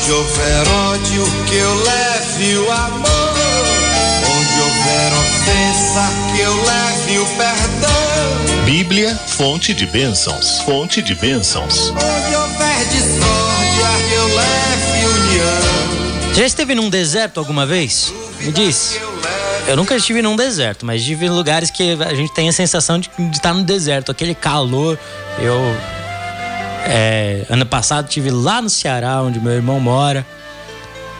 Onde houver ódio, que eu leve o amor. Onde houver ofensa, que eu leve o perdão. Bíblia, fonte de bênçãos, fonte de bênçãos. Onde houver discórdia, que eu leve união. Já esteve num deserto alguma vez? Me diz. Eu nunca estive num deserto, mas estive em lugares que a gente tem a sensação de, de estar no deserto, aquele calor. Eu é, ano passado tive lá no Ceará, onde meu irmão mora,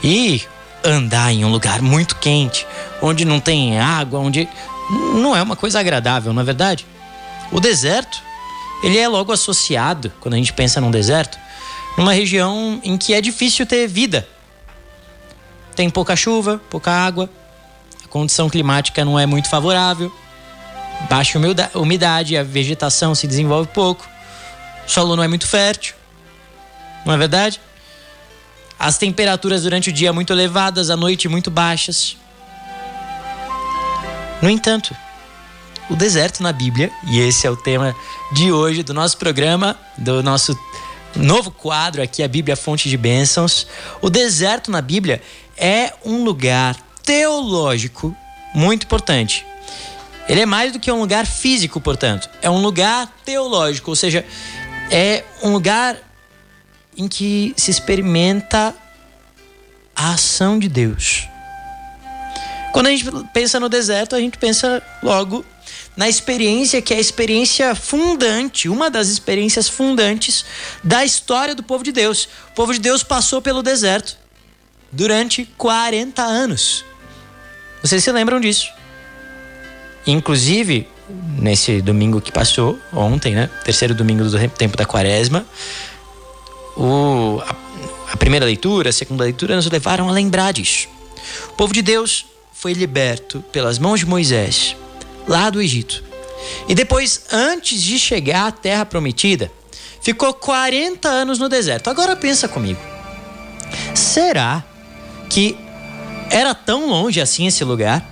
e andar em um lugar muito quente, onde não tem água, onde não é uma coisa agradável, não é verdade? O deserto, ele é logo associado, quando a gente pensa num deserto, numa região em que é difícil ter vida. Tem pouca chuva, pouca água, a condição climática não é muito favorável, baixa umidade, a vegetação se desenvolve pouco, o solo não é muito fértil, não é verdade? As temperaturas durante o dia muito elevadas, à noite muito baixas. No entanto, o deserto na Bíblia, e esse é o tema de hoje do nosso programa, do nosso novo quadro aqui, a Bíblia Fonte de Bênçãos. O deserto na Bíblia é um lugar teológico muito importante. Ele é mais do que um lugar físico, portanto, é um lugar teológico, ou seja, é um lugar em que se experimenta a ação de Deus. Quando a gente pensa no deserto, a gente pensa logo na experiência que é a experiência fundante, uma das experiências fundantes da história do povo de Deus. O povo de Deus passou pelo deserto durante 40 anos. Vocês se lembram disso? Inclusive, nesse domingo que passou, ontem, né? Terceiro domingo do tempo da quaresma, o, a, a primeira leitura, a segunda leitura nos levaram a lembrar disso. O povo de Deus foi liberto pelas mãos de Moisés, lá do Egito. E depois, antes de chegar à terra prometida, ficou 40 anos no deserto. Agora pensa comigo. Será que era tão longe assim esse lugar?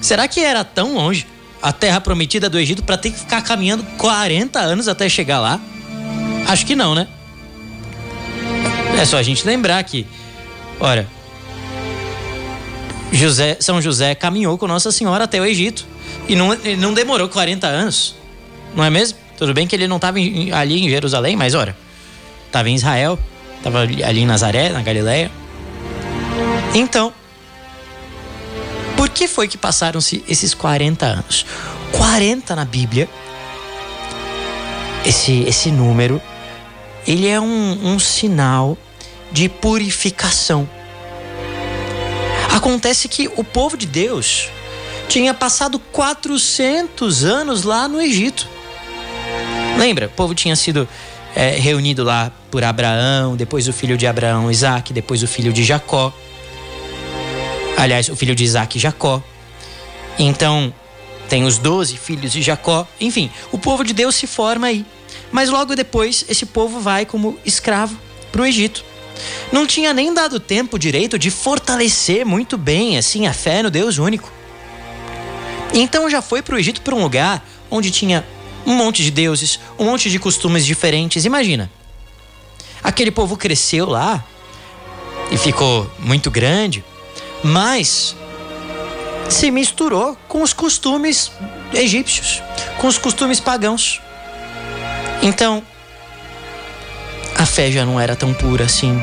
Será que era tão longe a terra prometida do Egito para ter que ficar caminhando 40 anos até chegar lá? Acho que não, né? É só a gente lembrar que, ora, José, São José caminhou com Nossa Senhora até o Egito e não, não demorou 40 anos, não é mesmo? Tudo bem que ele não estava ali em Jerusalém, mas ora, estava em Israel, estava ali em Nazaré, na Galileia. Então, por que foi que passaram-se esses 40 anos? 40 na Bíblia, esse, esse número, ele é um, um sinal de purificação. Acontece que o povo de Deus tinha passado 400 anos lá no Egito. Lembra? O povo tinha sido é, reunido lá por Abraão, depois o filho de Abraão, Isaac, depois o filho de Jacó. Aliás, o filho de Isaac, Jacó. Então, tem os doze filhos de Jacó. Enfim, o povo de Deus se forma aí. Mas logo depois, esse povo vai como escravo para o Egito. Não tinha nem dado tempo direito de fortalecer muito bem assim a fé no Deus único. Então já foi para o Egito para um lugar onde tinha um monte de deuses, um monte de costumes diferentes. Imagina. Aquele povo cresceu lá e ficou muito grande mas se misturou com os costumes egípcios, com os costumes pagãos. Então, a fé já não era tão pura assim.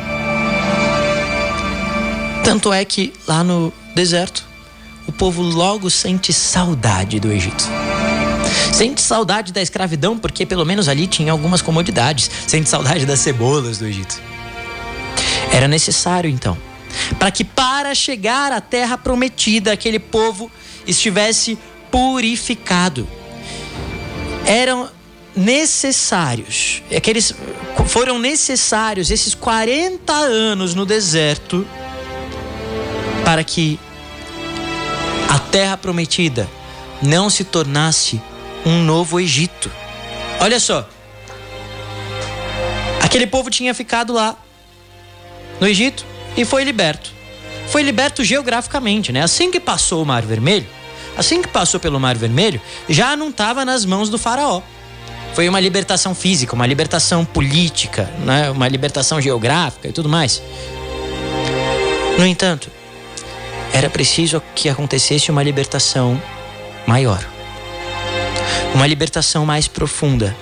Tanto é que lá no deserto, o povo logo sente saudade do Egito. Sente saudade da escravidão, porque pelo menos ali tinha algumas comodidades. Sente saudade das cebolas do Egito. Era necessário então para que para chegar à terra prometida aquele povo estivesse purificado. Eram necessários, aqueles foram necessários esses 40 anos no deserto para que a terra prometida não se tornasse um novo Egito. Olha só. Aquele povo tinha ficado lá no Egito e foi liberto. Foi liberto geograficamente, né? Assim que passou o Mar Vermelho, assim que passou pelo Mar Vermelho, já não estava nas mãos do faraó. Foi uma libertação física, uma libertação política, né? uma libertação geográfica e tudo mais. No entanto, era preciso que acontecesse uma libertação maior, uma libertação mais profunda,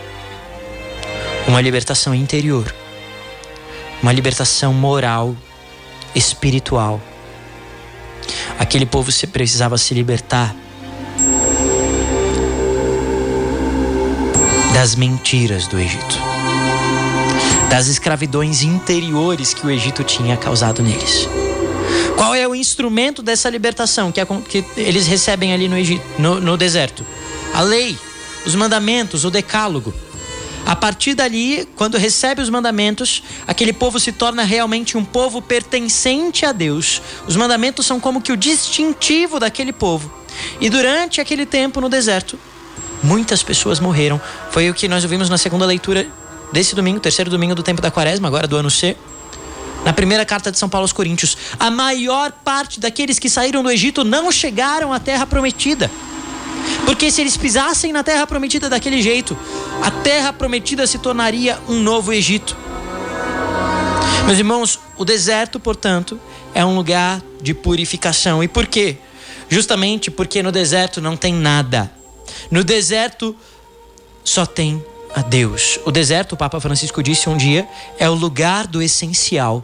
uma libertação interior, uma libertação moral, espiritual. Aquele povo precisava se libertar das mentiras do Egito, das escravidões interiores que o Egito tinha causado neles. Qual é o instrumento dessa libertação que, que eles recebem ali no, Egito, no, no deserto? A lei, os mandamentos, o decálogo. A partir dali, quando recebe os mandamentos, aquele povo se torna realmente um povo pertencente a Deus. Os mandamentos são como que o distintivo daquele povo. E durante aquele tempo no deserto, muitas pessoas morreram. Foi o que nós ouvimos na segunda leitura desse domingo, terceiro domingo do tempo da quaresma, agora do ano C. Na primeira carta de São Paulo aos Coríntios, a maior parte daqueles que saíram do Egito não chegaram à terra prometida. Porque se eles pisassem na terra prometida daquele jeito, a terra prometida se tornaria um novo Egito. Meus irmãos, o deserto, portanto, é um lugar de purificação. E por quê? Justamente porque no deserto não tem nada. No deserto só tem a Deus. O deserto, o Papa Francisco disse um dia, é o lugar do essencial.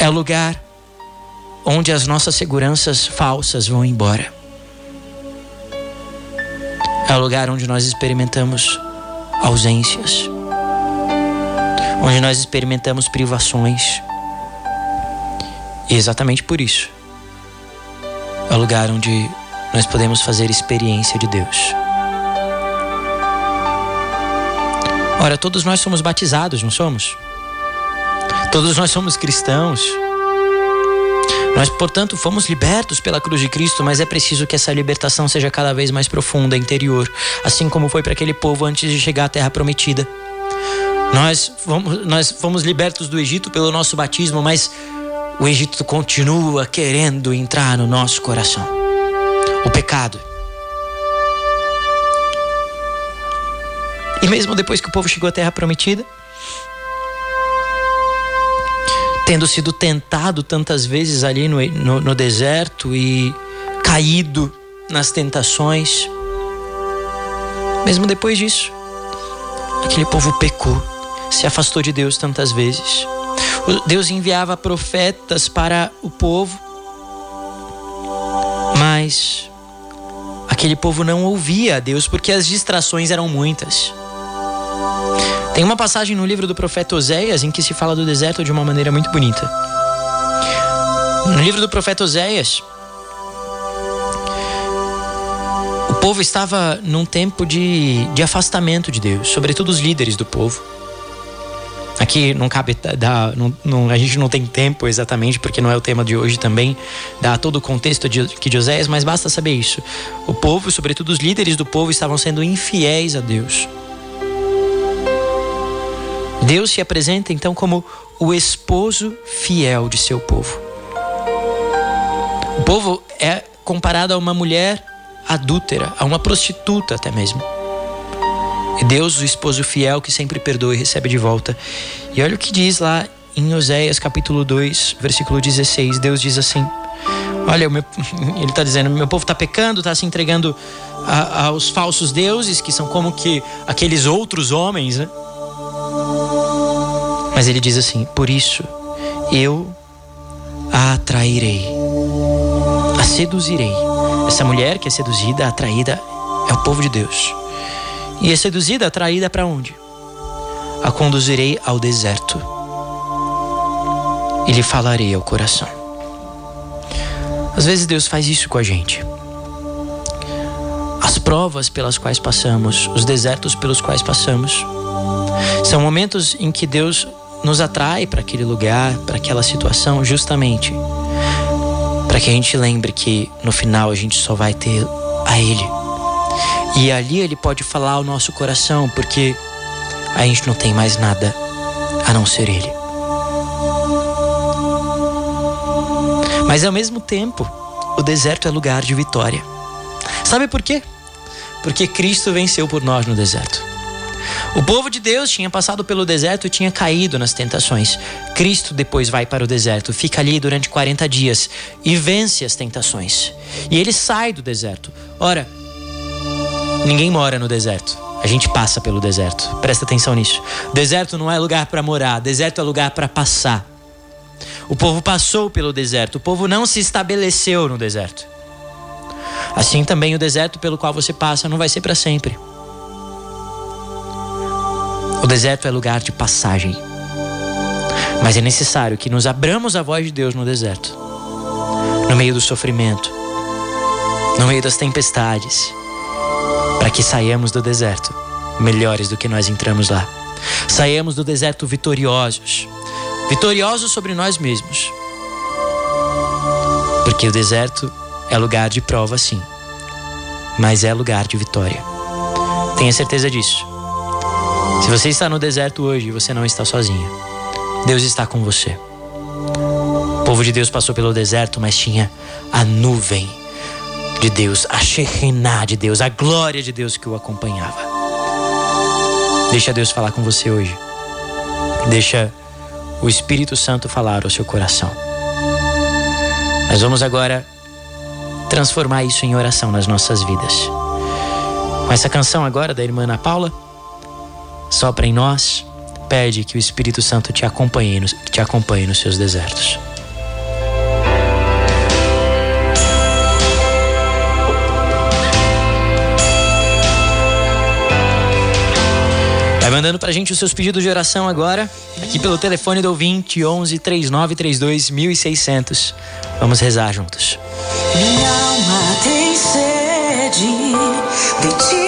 É o lugar onde as nossas seguranças falsas vão embora. É o lugar onde nós experimentamos ausências, onde nós experimentamos privações. E exatamente por isso, é o lugar onde nós podemos fazer experiência de Deus. Ora, todos nós somos batizados, não somos? Todos nós somos cristãos. Nós, portanto, fomos libertos pela cruz de Cristo, mas é preciso que essa libertação seja cada vez mais profunda, interior, assim como foi para aquele povo antes de chegar à terra prometida. Nós fomos, nós fomos libertos do Egito pelo nosso batismo, mas o Egito continua querendo entrar no nosso coração. O pecado. E mesmo depois que o povo chegou à terra prometida, tendo sido tentado tantas vezes ali no, no, no deserto e caído nas tentações, mesmo depois disso, aquele povo pecou, se afastou de Deus tantas vezes. Deus enviava profetas para o povo, mas aquele povo não ouvia a Deus porque as distrações eram muitas. Tem uma passagem no livro do profeta Oséias em que se fala do deserto de uma maneira muito bonita. No livro do profeta Oséias, o povo estava num tempo de, de afastamento de Deus, sobretudo os líderes do povo. Aqui não cabe não, não, a gente não tem tempo exatamente, porque não é o tema de hoje também, dar todo o contexto de, de Oséias, mas basta saber isso. O povo, sobretudo os líderes do povo, estavam sendo infiéis a Deus. Deus se apresenta então como o esposo fiel de seu povo. O povo é comparado a uma mulher adúltera, a uma prostituta até mesmo. E Deus, o esposo fiel que sempre perdoa e recebe de volta. E olha o que diz lá em Oséias capítulo 2, versículo 16. Deus diz assim: Olha, meu, ele está dizendo: meu povo está pecando, está se entregando a, aos falsos deuses, que são como que aqueles outros homens, né? Mas ele diz assim: Por isso eu a atrairei, a seduzirei. Essa mulher que é seduzida, atraída, é o povo de Deus. E é seduzida, atraída para onde? A conduzirei ao deserto e lhe falarei ao coração. Às vezes Deus faz isso com a gente. As provas pelas quais passamos, os desertos pelos quais passamos, são momentos em que Deus nos atrai para aquele lugar, para aquela situação, justamente para que a gente lembre que no final a gente só vai ter a Ele. E ali Ele pode falar ao nosso coração, porque a gente não tem mais nada a não ser Ele. Mas ao mesmo tempo, o deserto é lugar de vitória. Sabe por quê? Porque Cristo venceu por nós no deserto. O povo de Deus tinha passado pelo deserto e tinha caído nas tentações. Cristo depois vai para o deserto, fica ali durante 40 dias e vence as tentações. E ele sai do deserto. Ora, ninguém mora no deserto. A gente passa pelo deserto. Presta atenção nisso. Deserto não é lugar para morar, deserto é lugar para passar. O povo passou pelo deserto, o povo não se estabeleceu no deserto. Assim também o deserto pelo qual você passa não vai ser para sempre. O deserto é lugar de passagem. Mas é necessário que nos abramos a voz de Deus no deserto, no meio do sofrimento, no meio das tempestades, para que saiamos do deserto melhores do que nós entramos lá. Saiamos do deserto vitoriosos, vitoriosos sobre nós mesmos. Porque o deserto é lugar de prova, sim, mas é lugar de vitória. Tenha certeza disso. Se você está no deserto hoje, você não está sozinho. Deus está com você. O povo de Deus passou pelo deserto, mas tinha a nuvem de Deus, a Shekinah de Deus, a glória de Deus que o acompanhava. Deixa Deus falar com você hoje. Deixa o Espírito Santo falar ao seu coração. Nós vamos agora transformar isso em oração nas nossas vidas. Com essa canção agora da irmã Ana Paula, sopra em nós, pede que o Espírito Santo te acompanhe, te acompanhe nos seus desertos. Vai mandando pra gente os seus pedidos de oração agora, aqui pelo telefone do ouvinte 11 3932 1600. Vamos rezar juntos. Minha alma tem sede de ti,